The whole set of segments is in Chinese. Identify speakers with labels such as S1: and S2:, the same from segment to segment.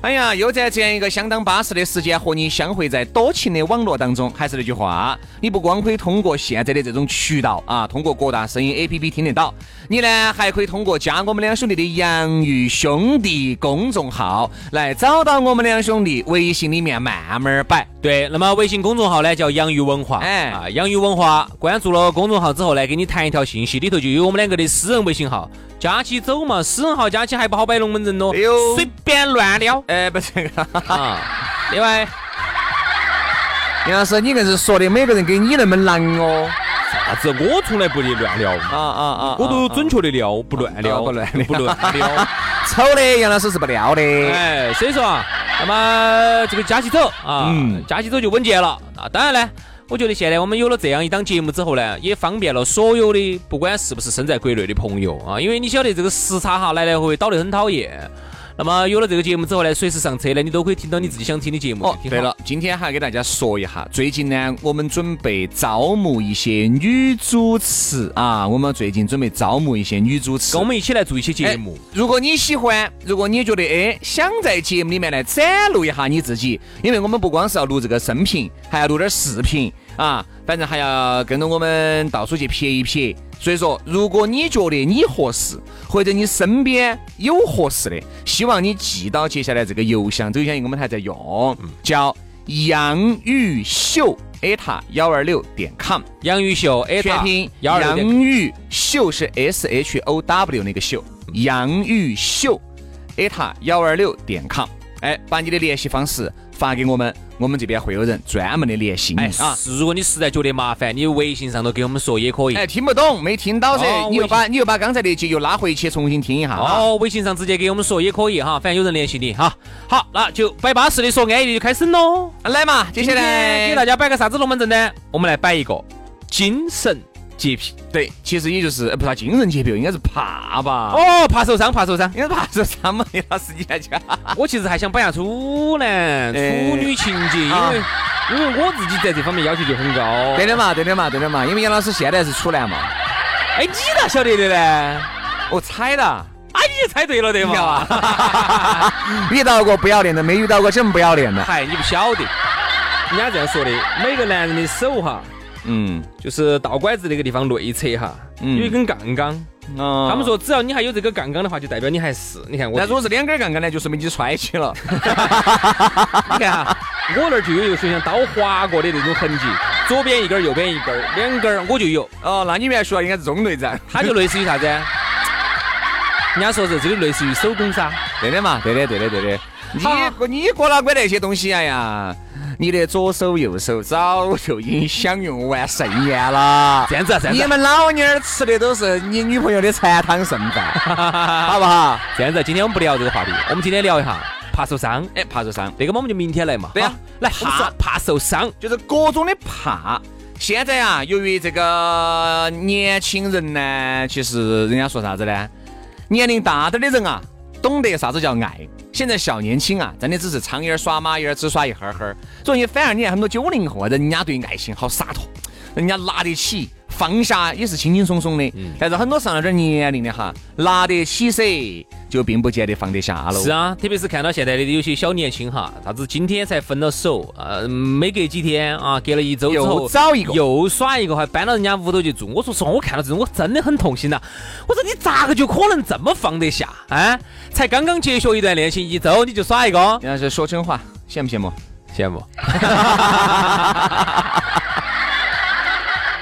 S1: 哎呀，又在这样一个相当巴适的时间和你相会在多情的网络当中。还是那句话，你不光可以通过现在的这种渠道啊，通过各大声音 APP 听得到，你呢还可以通过加我们两兄弟的“洋芋兄弟”公众号来找到我们两兄弟。微信里面慢慢摆。
S2: 对，那么微信公众号呢叫“洋芋文化”。哎啊，洋芋文化，关注了公众号之后呢，给你弹一条信息，里头就有我们两个的私人微信号。加起走嘛，私人号加起还不好摆龙门阵咯，随便乱撩。
S1: 哎，不是啊。
S2: 另外，
S1: 杨老师，你硬是说的每个人跟你那么难哦。
S2: 啥子？我从来不的乱撩。啊啊啊！我都准确的撩，不乱撩，
S1: 不乱撩，
S2: 不乱撩。
S1: 丑的杨老师是不撩的。
S2: 哎，所以说啊，那么这个加起走啊，加起走就稳健了啊。当然呢。我觉得现在我们有了这样一档节目之后呢，也方便了所有的不管是不是身在国内的朋友啊，因为你晓得这个时差哈来来回回倒得很讨厌。那么有了这个节目之后呢，随时上车呢，你都可以听到你自己想听的节目。哦，
S1: 对了，今天还给大家说一下，最近呢，我们准备招募一些女主持啊，我们最近准备招募一些女主持，
S2: 跟我们一起来做一些节目。
S1: 如果你喜欢，如果你觉得哎想在节目里面来展露一下你自己，因为我们不光是要录这个声频，还要录点视频啊，反正还要跟着我们到处去撇一撇。所以说，如果你觉得你合适，或者你身边有合适的，希望你记到接下来这个邮箱，这个邮箱我们还在用，叫杨玉秀艾塔幺二六点 com，
S2: 杨玉秀
S1: 全拼幺二六点。洋芋秀是 S H O W 那个秀，杨玉秀艾塔幺二六点 com，哎，把你的联系方式发给我们。我们这边会有人专门的联系你啊！
S2: 如果你实在觉得麻烦，你微信上头给我们说也可以。
S1: 哎，听不懂没听到噻，你又把你又把刚才那句又拉回去重新听一下。
S2: 哦，微信上直接给我们说也可以哈，反正有人联系你哈。好，那就摆巴适的说安逸的就开始喽。
S1: 来嘛，接下来
S2: 给大家摆个啥子龙门阵呢？我们来摆一个精神。洁癖，
S1: 对，其实也就是不是精神洁癖，应该是怕吧？
S2: 哦，怕受伤，怕受伤，
S1: 应该怕受伤嘛？叶老师，你来讲。
S2: 我其实还想摆下处男、处女情节，因为因为我自己在这方面要求就很高。
S1: 对的嘛，对的嘛，对的嘛，因为杨老师现在是处男嘛。
S2: 哎，你咋晓得的呢？
S1: 我猜的。
S2: 啊，你猜对了对嘛？
S1: 遇到过不要脸的，没遇到过这么不要脸的。
S2: 嗨，你不晓得，人家这样说的，每个男人的手哈。嗯，就是倒拐子那个地方内侧哈，有一根杠杠。他们说只要你还有这个杠杠的话，就代表你还是。你看我，
S1: 那如果是两根杠杠呢，就说明你揣起了。
S2: 你看哈，我那儿就有一个像刀划过的那种痕迹，左边一根，右边一根，两根我就有。
S1: 哦，那你原来说应该是中内战，
S2: 它就类似于啥子？人家说是这个类似于手工噻。
S1: 对的嘛，对的，对的，对的。你你过哪管那些东西？哎呀。你的左手右手早就已经享用完盛宴了，
S2: 这样子，这样子，
S1: 你们老娘儿吃的都是你女朋友的残汤剩饭，好不好？
S2: 这样子，今天我们不聊这个话题，我们今天聊一下怕受伤。
S1: 哎，怕受伤，
S2: 这个我们就明天来嘛。
S1: 对呀，
S2: 来怕怕受伤，
S1: 就是各种的怕。现在啊，由于这个年轻人呢，其实人家说啥子呢？年龄大点的人啊。懂得啥子叫爱？现在小年轻啊，真的只是苍蝇耍马蝇，只耍一会儿。所以反而你看很多九零后，人家对爱情好洒脱，人家拿得起。放下也是轻轻松松的，但是很多上了点年龄的哈，拿得起噻，就并不见得放得下了。
S2: 是啊，特别是看到现在的有些小年轻哈，啥子今天才分了手，呃，没隔几天啊，隔了一周之后
S1: 又找一个，
S2: 又耍一个，还搬到人家屋头去住。我说实话，我看到这种我真的很痛心呐。我说你咋个就可能这么放得下啊？才刚刚结束一段恋情一周你就耍一个？
S1: 那是说真话，羡不羡慕？
S2: 羡慕。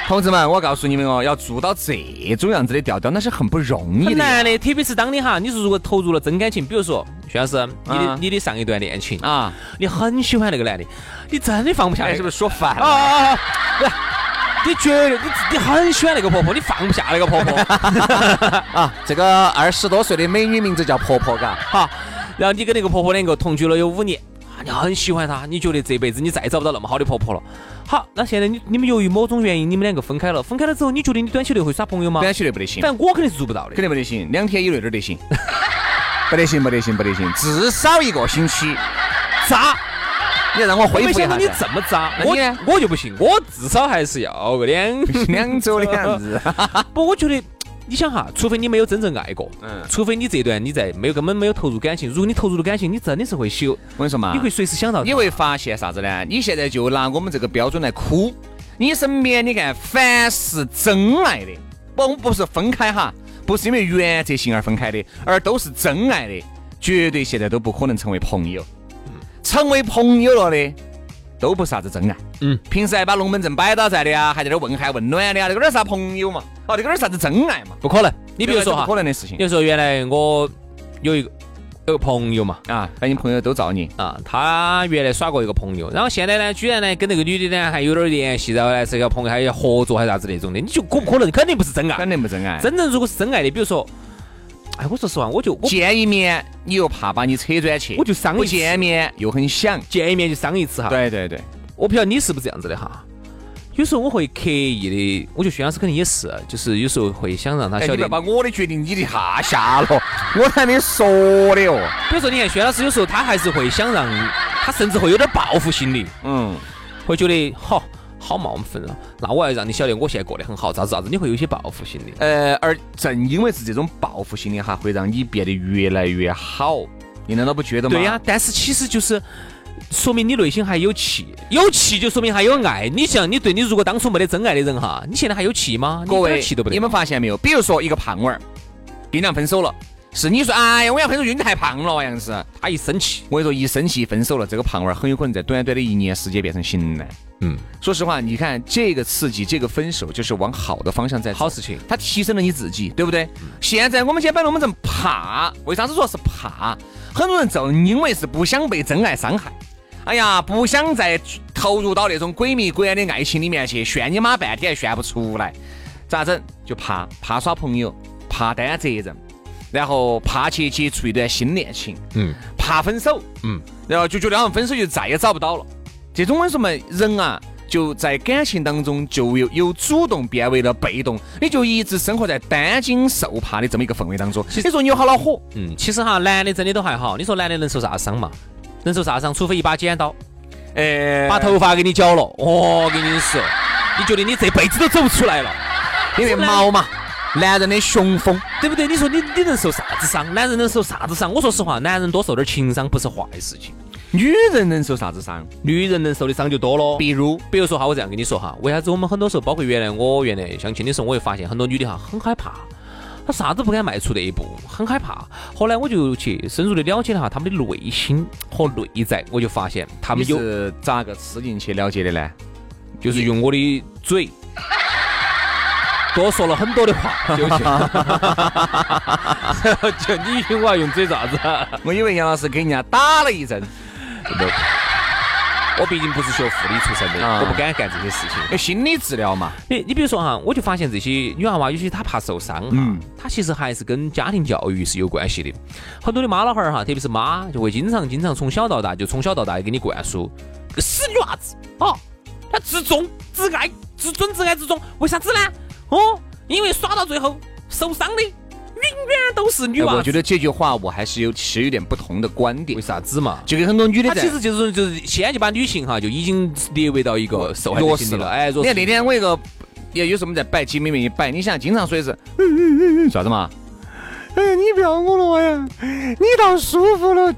S1: 同志们，我告诉你们哦，要做到这种样子的调调，那是很不容易的。
S2: 很难的，特别是当你哈，你是如果投入了真感情，比如说徐老师，你的你的上一段恋情啊，你很喜欢那个男的，你真的放不下来，
S1: 是不是说反
S2: 了？啊，你绝对你你很喜欢那个婆婆，你放不下那个婆婆
S1: 啊？这个二十多岁的美女名字叫婆婆，嘎，
S2: 好，然后你跟那个婆婆两个同居了有五年。你很喜欢她，你觉得这辈子你再找不到那么好的婆婆了。好，那现在你你们由于某种原因，你们两个分开了。分开了之后，你觉得你短期内会耍朋友吗？
S1: 短期内不得行。
S2: 反正我肯定是做不到的，
S1: 肯定不得行。两天以内都得行，不得行，不得行，不得行，至少一个星期。
S2: 渣！
S1: 你让我恢复一下。
S2: 你这么渣，我我就不行，我至少还是要个两
S1: 两周的样子。
S2: 不，我觉得。你想哈，除非你没有真正爱过，嗯，除非你这段你在没有根本没有投入感情。如果你投入了感情，你真的是会修。
S1: 我跟你说嘛，
S2: 你会随时想到，
S1: 你会发现啥子呢？你现在就拿我们这个标准来哭。你身边你看，凡是真爱的，不不是分开哈，不是因为原则性而分开的，而都是真爱的，绝对现在都不可能成为朋友。成为朋友了的。都不是啥子真爱，嗯，平时还把龙门阵摆到在的啊，还在那问寒问暖的啊，这个哪啥朋友嘛？哦，这个哪啥子真爱嘛？
S2: 不可能。你比如说哈，
S1: 不可能的事情。
S2: 比如说原来我有一个有个朋友嘛，
S1: 啊，把你朋友都造你
S2: 啊，他原来耍过一个朋友，然后现在呢，居然呢跟那个女的呢还有点联系，然后呢这个朋友，还要合作还是啥子那种的，你就可不可能？肯定不是真爱，
S1: 肯定不真爱。
S2: 真正如果是真爱的，比如说。哎，我说实话，我就
S1: 见一面，你又怕把你扯转去，
S2: 我就伤一次；
S1: 不见面又很想
S2: 见一面，就伤一次哈。
S1: 对对对，
S2: 我不晓得你是不是这样子的哈。有时候我会刻意的，我觉得薛老师肯定也是，就是有时候会想让他晓得。
S1: 你不要把我的决定你的下下了，我还没说的哦。
S2: 比如说，你看薛老师有时候他还是会想让，他甚至会有点报复心理，嗯，会觉得好。好冒，我们分了，那我要让你晓得我现在过得很好，咋子咋子，你会有些报复心理。
S1: 呃，而正因为是这种报复心理哈，会让你变得越来越好。你难道不觉得吗？
S2: 对呀，但是其实就是说明你内心还有气，有气就说明还有爱。你像你对你如果当初没得真爱的人哈，你现在还有气吗？
S1: 各位，
S2: 气都不得。
S1: 你们发现没有？比如说一个胖娃儿跟人分手了，是你说哎呀我要分手，因为你太胖了，样子。
S2: 他一生气，
S1: 我跟你说一生气分手了，这个胖娃儿很有可能在短短的一年时间变成型男。嗯，说实话，你看这个刺激，这个分手就是往好的方向在，
S2: 好事情，
S1: 它提升了你自己，对不对？现在我们先摆龙门阵，怕，为啥子说是怕？很多人正因为是不想被真爱伤害，哎呀，不想再投入到那种鬼迷鬼眼的爱情里面去，炫你妈半天还炫不出来，咋整？就怕，怕耍朋友，怕担责任，然后怕去接触一段新恋情，嗯，怕分手，嗯，然后就觉得好像分手就再也找不到了。这种为什么人啊，就在感情当中就由由主动变为了被动，你就一直生活在担惊受怕的这么一个氛围当中。你说你有好恼火？
S2: 嗯，其实哈，男的真的都还好。你说男的能受啥伤嘛？能受啥伤？除非一把剪刀，呃，把头发给你绞了。我跟你说，你觉得你这辈子都走不出来了？
S1: 因为毛嘛，男人的雄风，
S2: 对不对？你说你你能受啥子伤？男人能受啥子伤？我说实话，男人多受点情伤不是坏事情。
S1: 女人能受啥子伤？
S2: 女人能受的伤就多了。
S1: 比如，
S2: 比如说哈，我这样跟你说哈，为啥子我们很多时候，包括原来我原来相亲的时候，我会发现很多女的哈很害怕，她啥子不敢迈出那一步，很害怕。后来我就去深入的了解了哈他们的内心和内在，我就发现他们
S1: 是咋个吃进去了解的呢？
S2: 就是用我的嘴多说了很多的话，就 就你以为我要用嘴咋子？
S1: 我以为杨老师给人家打了一针。
S2: 我毕竟不是学护理出身的，我不敢干这些事情。
S1: 心理治疗嘛，
S2: 你你比如说哈，我就发现这些女娃娃，有些她怕受伤哈，她其实还是跟家庭教育是有关系的。很多的妈老汉儿哈，特别是妈，就会经常经常从小到大，就从小到大给你灌输个死女娃子啊，她自重、自爱、自尊、自爱、自重，为啥子呢？哦，因为耍到最后受伤的。永远都是女娃
S1: 我觉得这句话我还是有持有点不同的观点。
S2: 为啥子嘛？
S1: 就跟很多女的，
S2: 她其实就是就是现在就把女性哈就已经列为到一个受害弱势了。哎，你
S1: 看那天我一个也有什么在摆，姐妹们一摆，你想经常说的是啥子嘛？哎，你不要我了呀，你倒舒服了。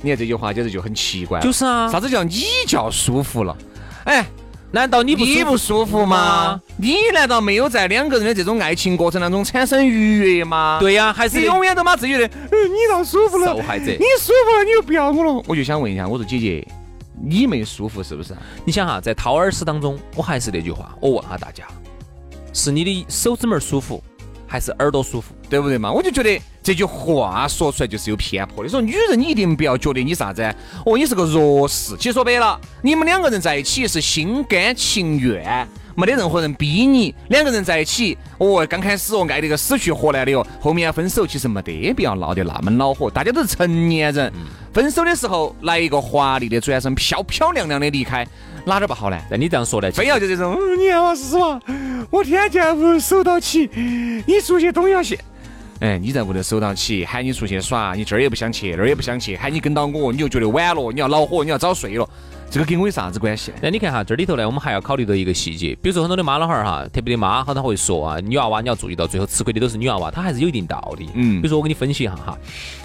S1: 你看这句话简直就很奇怪。
S2: 就是啊，
S1: 啥子叫你叫舒服了？哎。
S2: 难道你不你
S1: 不舒服吗？你难道没有在两个人的这种爱情过程当中产生愉悦吗？
S2: 对呀，还是
S1: 你永远都把自己的，你倒舒服了，
S2: 受害者，
S1: 你舒服了，你又不要我了。我就想问一下，我说姐姐，你没舒服是不是？
S2: 你想哈，在掏耳屎当中，我还是那句话，我问下大家，是你的手指门舒服，还是耳朵舒服？
S1: 对不对嘛？我就觉得这句话说出来就是有偏颇的。说女人，你一定不要觉得你啥子，哦，你是个弱势。其实说白了，你们两个人在一起是心甘情愿。没得任何人逼你，两个人在一起，哦，刚开始哦爱得个死去活来的哦，后面分手其实没得必要闹得那么恼火，大家都是成年人，分手的时候来一个华丽的转身，漂漂亮亮的离开，哪点不好呢？
S2: 那你这样说呢？
S1: 非要就这种，你看我是嘛，我天天屋守到起，你出去东阳县。哎，你在屋头守到起，喊你出去耍，你这儿也不想去，那儿也不想去，喊你跟到我，你就觉得晚了，你要恼火，你要早睡了。这个跟我有啥子关系？
S2: 那你看哈，这里头呢，我们还要考虑到一个细节，比如说很多的妈老汉儿哈，特别的妈，好多会说啊，女娃娃你要注意到，最后吃亏的都是女娃娃，她还是有一定道理。嗯，比如说我给你分析一下哈，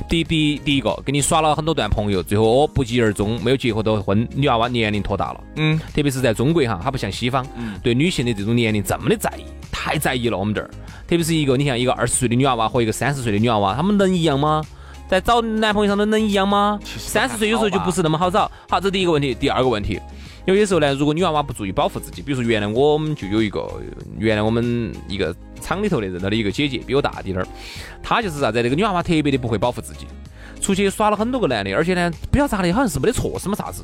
S2: 第第第一个，跟你耍了很多段朋友，最后哦不疾而终，没有结合到婚，女娃娃年龄拖大了。嗯，特别是在中国哈，它不像西方，对女性的这种年龄这么的在意，太在意了。我们这儿，特别是一个你像一个二十岁的女娃娃和一个三十岁的女娃娃，她们能一样吗？在找男朋友上都能一样吗？三十岁有时候就不是那么好找。好，这第一个问题，第二个问题。有些时候呢，如果女娃娃不注意保护自己，比如说原来我们就有一个，原来我们一个厂里头的认到的一个姐姐，比我大滴点儿，她就是啥子？那个女娃娃特别的不会保护自己，出去耍了很多个男的，而且呢，不晓得咋的，好像是没得错是么啥子，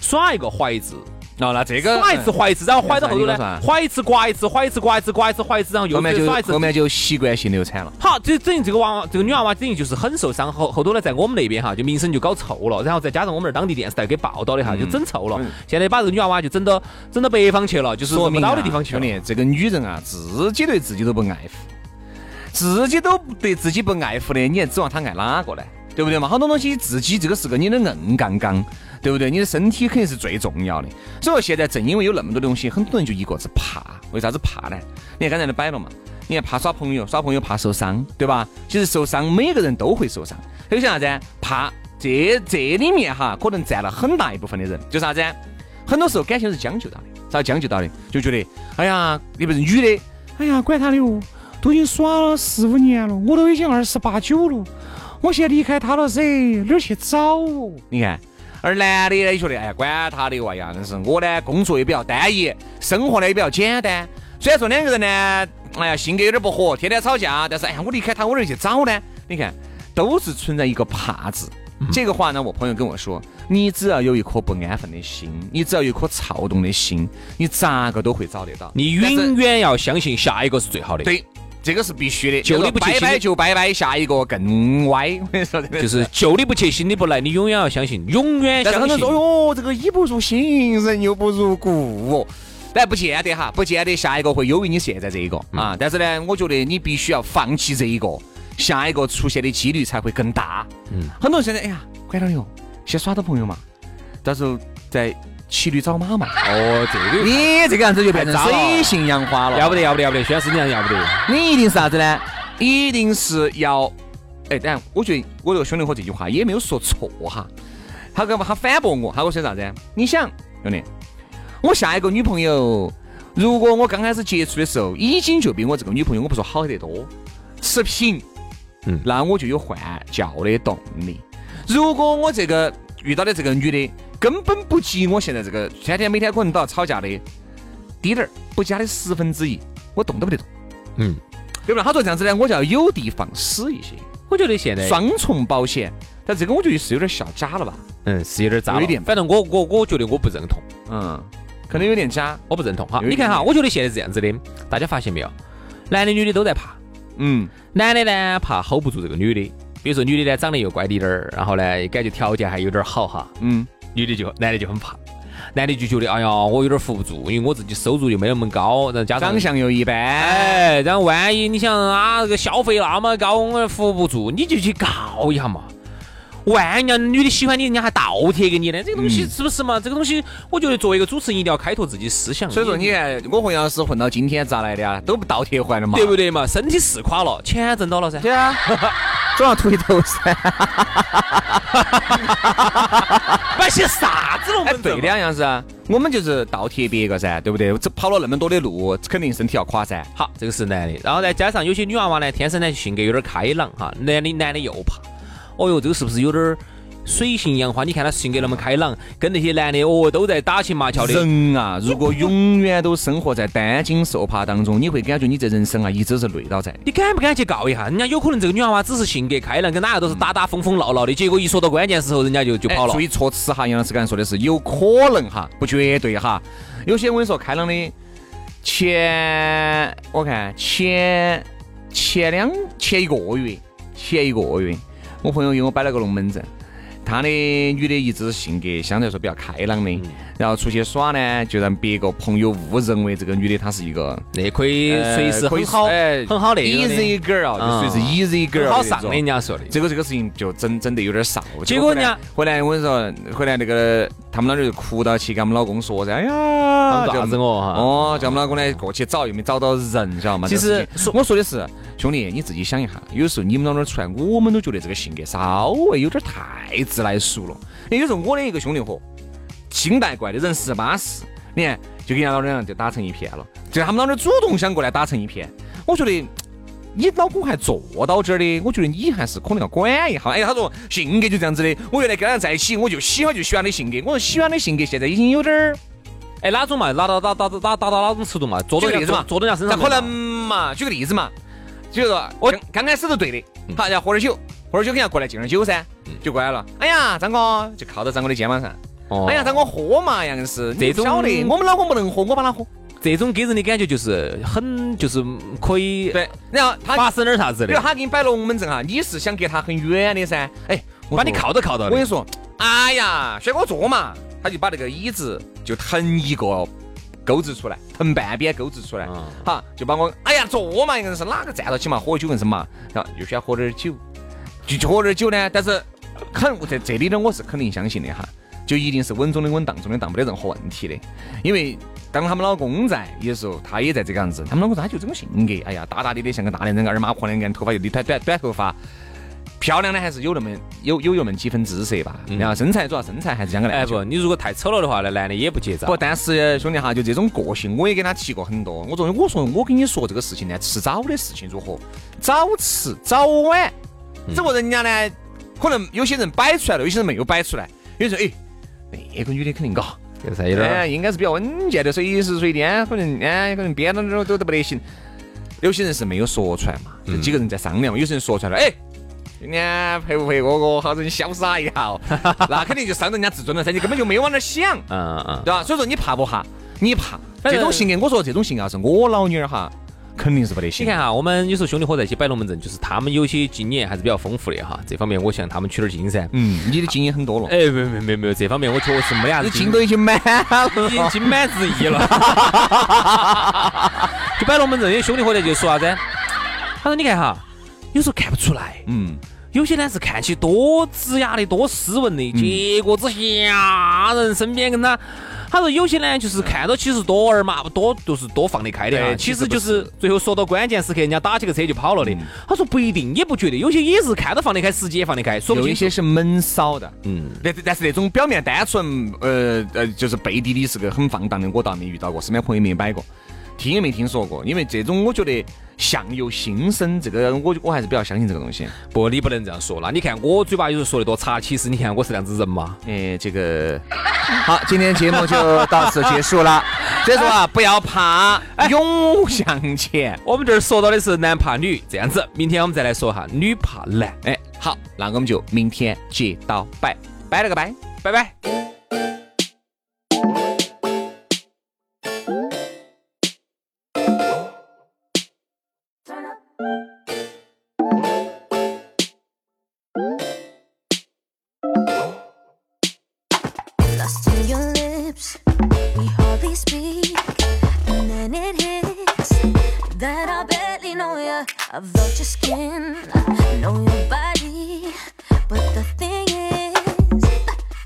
S2: 耍一个怀一次。
S1: 哦，那这个
S2: 耍一次怀一次，然后怀到后头呢，怀一次刮一次，怀一次刮一次，刮一次怀一次，然后又
S1: 耍一次，后面就习惯性流产了。
S2: 好，这等于这个娃娃，这个女娃娃等于就是很受伤，后后头呢，在我们那边哈，就名声就搞臭了，然后再加上我们那儿当地电视台给报道的哈，就整臭了。现在把这个女娃娃就整到整到北方去了，就是
S1: 说
S2: 不到的地方去了。
S1: 兄弟，这个女人啊，自己对自己都不爱护，自己都对自己不爱护的，你还指望她爱哪个呢？对不对嘛？好多东西自己这个是个你的硬杠杠。对不对？你的身体肯定是最重要的。所以说现在正因为有那么多东西，很多人就一个字怕。为啥子怕呢？你看刚才都摆了嘛。你看怕耍朋友，耍朋友怕受伤，对吧？其实受伤每个人都会受伤。还有些啥子？怕这这里面哈，可能占了很大一部分的人。就啥子？很多时候感情是将就到的，咋将就到的？就觉得，哎呀，你不是女的，哎呀，管他的哦，都已经耍了四五年了，我都已经二十八九了，我现在离开他了噻，哪儿去找哦？你看。而男的呢，也觉得哎呀，管他的哇呀，但是我呢，工作也比较单一，生活呢也比较简单。虽然说两个人呢，哎呀，性格有点不合，天天吵架，但是哎呀，我离开他，我哪去找呢？你看，都是存在一个怕字。这个话呢，我朋友跟我说，你只要有一颗不安分的心，你只要有一颗躁动的心，你咋个都会找得到。
S2: 你永远要相信下一个是最好的。
S1: 对。这个是必须的，
S2: 旧的不
S1: 拜拜就拜拜，下一个更歪。我跟你说，
S2: 就是旧的不去，新的不来，你永远要相信，永远相信。
S1: 很多人说哟，这个衣不如新，人又不如故。但不见得哈，不见得下一个会优于你现在这一个啊。但是呢，我觉得你必须要放弃这一个，下一个出现的几率才会更大。嗯，很多人现在哎呀，管他哟，先耍到朋友嘛，到时候再。骑驴找马嘛？
S2: 哦，这个
S1: 你这个样子就变成水性杨花了，
S2: 要不得，要不得，要不得，宣师你要不得。
S1: 你一定是啥子呢？一定是要，哎，等下，我觉得我这个兄弟伙这句话也没有说错哈。他干嘛？他反驳我，他跟我说啥子？你想，兄弟，我下一个女朋友，如果我刚开始接触的时候，已经就比我这个女朋友，我不说好得多，持平，嗯，那我就有换教的动力。如果我这个遇到的这个女的，根本不及我现在这个天天每天可能都要吵架的低点儿，不加的十分之一，我动都不得动。嗯，对不对？他说这样子呢，我就要有的放矢一些。
S2: 我觉得现在
S1: 双重保险，但这个我觉得是有点下假了吧？
S2: 嗯，是有点渣
S1: 有点。
S2: 反正我我我觉得我不认同。
S1: 嗯，可能有点假，
S2: 我不认同。哈，你看哈，我觉得现在是这样子的，大家发现没有？男的女的都在怕。嗯，男的呢怕 hold 不住这个女的，比如说女的呢长得又乖滴点儿，然后呢感觉条件还有点好哈。嗯。女的就男的就很怕，男的就觉得哎呀，我有点扶不住，因为我自己收入又没那么高，然后加上
S1: 长相又一般，
S2: 哎，然后万一你想啊，这个消费那么高，我扶不住，你就去告一下嘛。万一女的喜欢你，人家还倒贴给你呢，这个东西是不是嘛？这个东西，我觉得作为一个主持人，一定要开拓自己思想。
S1: 所以说，你看我和杨老师混到今天咋来的啊？都不倒贴还的嘛？
S2: 对不对嘛？身体是垮了，钱挣到了噻。
S1: 对啊，总要秃头噻。
S2: 摆些啥子龙门
S1: 对的，杨老师，我们就是倒贴别个噻，对不对？这跑了那么多的路，肯定身体要垮噻。
S2: 好，这个是男的，然后再加上有些女娃娃呢，天生呢性格有点开朗哈，男的男的又怕。哦哟，这个是不是有点儿水性杨花，你看他性格那么开朗，跟那些男的哦都在打情骂俏的。
S1: 人啊，如果永远都生活在担惊受怕当中，你会感觉你这人生啊，一直是累倒在。
S2: 你敢不敢去告一下？人家有可能这个女娃娃只是性格开朗，跟哪个都是打打疯疯闹闹的，结果一说到关键时候，人家就就跑了。
S1: 注意措辞哈，杨老师刚才说的是有可能哈，不绝对哈。有些我跟你说，开朗的前，我看前前两前一个月，前一个月，我朋友给我摆了个龙门阵。他的女的一直性格相对来说比较开朗的，然后出去耍呢，就让别个朋友误认为这个女的她是一个
S2: 那可以随时很好很好的
S1: easy girl，就随时 easy girl，
S2: 好上的人家说的。
S1: 结果这个事情就整整的有点臊。
S2: 结果人家
S1: 回来我跟你说，回来那个他们老儿就哭到去跟我们老公说噻，哎呀，
S2: 啥子我哈？
S1: 哦，叫我们老公呢过去找，又没找到人，晓得吗？
S2: 其实
S1: 我说的是。兄弟，你自己想一下，有时候你们老那儿出来，我们都觉得这个性格稍微有点太自来熟了。有时候我的一个兄弟伙，清代怪的人十八四，你看就跟人家老两就打成一片了。就他们老那儿主动想过来打成一片，我觉得你老公还坐到这儿的，我觉得你还是可能要管一下。哎，他说性格就这样子的，我原来跟他在一起，我就喜欢就喜欢的性格。我说喜欢的性格现在已经有点儿，
S2: 哎哪种嘛？拿到哪打打打打到哪种尺度嘛？坐到
S1: 例子嘛？
S2: 做到人家身上
S1: 可能嘛？举个例子嘛？比如说，我刚开始都对的，好，要喝点酒，喝点酒肯定要过来敬点酒噻，就过来了。哎呀，张哥就靠到张哥的肩膀上。哎呀，张哥喝嘛，样是这种晓得，我们老公不能喝，我帮他喝。
S2: 这种给人的感觉就是很，就是可以
S1: 对。然后他
S2: 发生点啥子的，
S1: 比如他给你摆龙门阵哈，你是想隔他很远的噻？哎，
S2: 把你靠都靠到。
S1: 我跟你说，哎呀，轩哥坐嘛，他就把那个椅子就腾一个。钩子出来，腾半边钩子出来，好，就把我，哎呀，坐嘛，应该是哪个站到起嘛，喝酒硬是嘛，然后又喜欢喝点酒，就喝点酒呢。但是，肯在这里呢，我是肯定相信的哈，就一定是稳中的稳，当中的当，没得任何问题的。因为当他们老公在有时候，他也在这个样子，他们老公他就这种性格，哎呀，大大咧咧，像个大男人，二马婆两个，头发又理短短短头发。漂亮的还是有那么有有那么几分姿色吧，然后身材主要身材还是讲个男。
S2: 哎不，你如果太丑了的话，那男的也不接招。
S1: 不，但是兄弟哈，就这种个性，我也跟他提过很多。我说，我说我跟你说这个事情呢，迟早的事情如何？早迟早晚，只不过人家呢，可能有些人摆出来了，有些人没有摆出来。有人说哎，那个女的肯定高，哎，应该是比较稳健的，随时随地可能哎，可能编到那都都不得行。有些人是没有说出来嘛，就几个人在商量嘛，有些人说出来了，哎。今天陪不陪哥哥，好生潇洒一下哦，那肯定就伤人家自尊了噻，你根本就没有往那想，嗯嗯，对吧？所以说你怕不怕？你怕这种性格？我说这种性格要是我老女儿哈，肯定是不得行。
S2: 你看哈，我们有时候兄弟伙在一起摆龙门阵，就是他们有些经验还是比较丰富的哈，这方面我向他们取点经噻。
S1: 嗯，你的经验很多了。
S2: 哎，没没没没有，这方面我确实没啥子
S1: 经都已经满了，
S2: 已经心满意足了。就摆龙门阵，有兄弟伙在就说啥子？他说你看哈，有时候看不出来，嗯。有些呢是看起多子雅的、多斯文的，结果之下人身边跟他，他说有些呢就是看到其实多二嘛，多就是多放得开的，其实就是最后说到关键时刻，人家打起个车就跑了的。他说不一定，也不觉得，有些也是看到放得开，实际也放得开。
S1: 有一些是闷骚的，嗯，但但是那种表面单纯，呃呃，就是背地里是个很放荡的，我倒没遇到过，身边朋友没摆过。听也没听说过，因为这种我觉得相由心生，这个我我还是比较相信这个东西。
S2: 不，你不能这样说。那你看我嘴巴有时候说的多差，其实你看我是这样子人嘛。
S1: 哎，这个好，今天节目就到此结束了。所以说啊，不要怕，勇向前。
S2: 我们这儿说到的是男怕女，这样子，明天我们再来说哈女怕男。
S1: 哎，好，那我们就明天接到拜，拜了个拜，
S2: 拜拜。
S3: I've loved your skin, I know your body. But the thing is,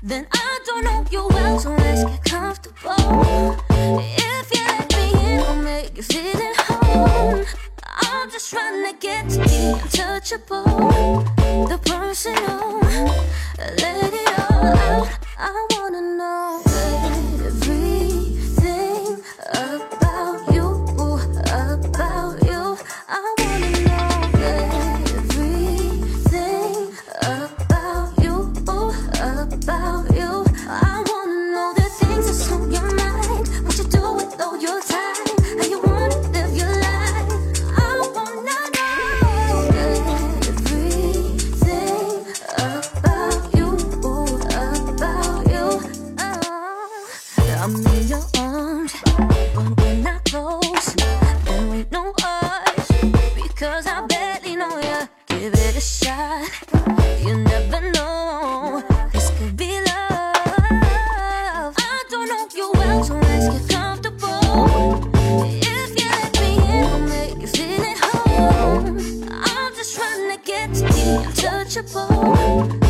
S3: then I don't know you well, so let's get comfortable. If you let me in, I'll make you feel at home. I'm just trying to get to be untouchable, the personal. Let it all out. I untouchable.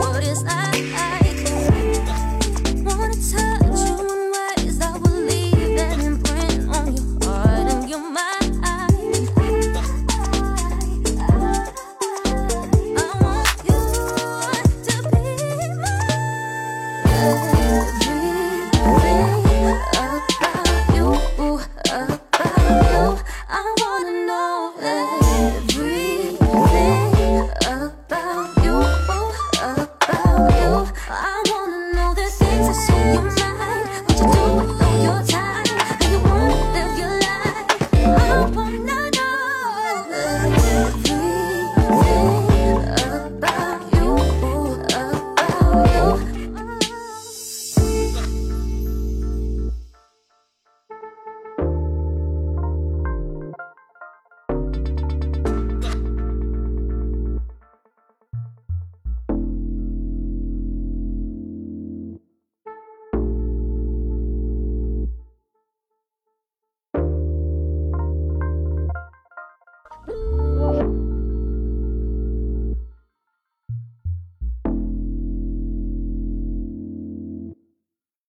S3: What is I?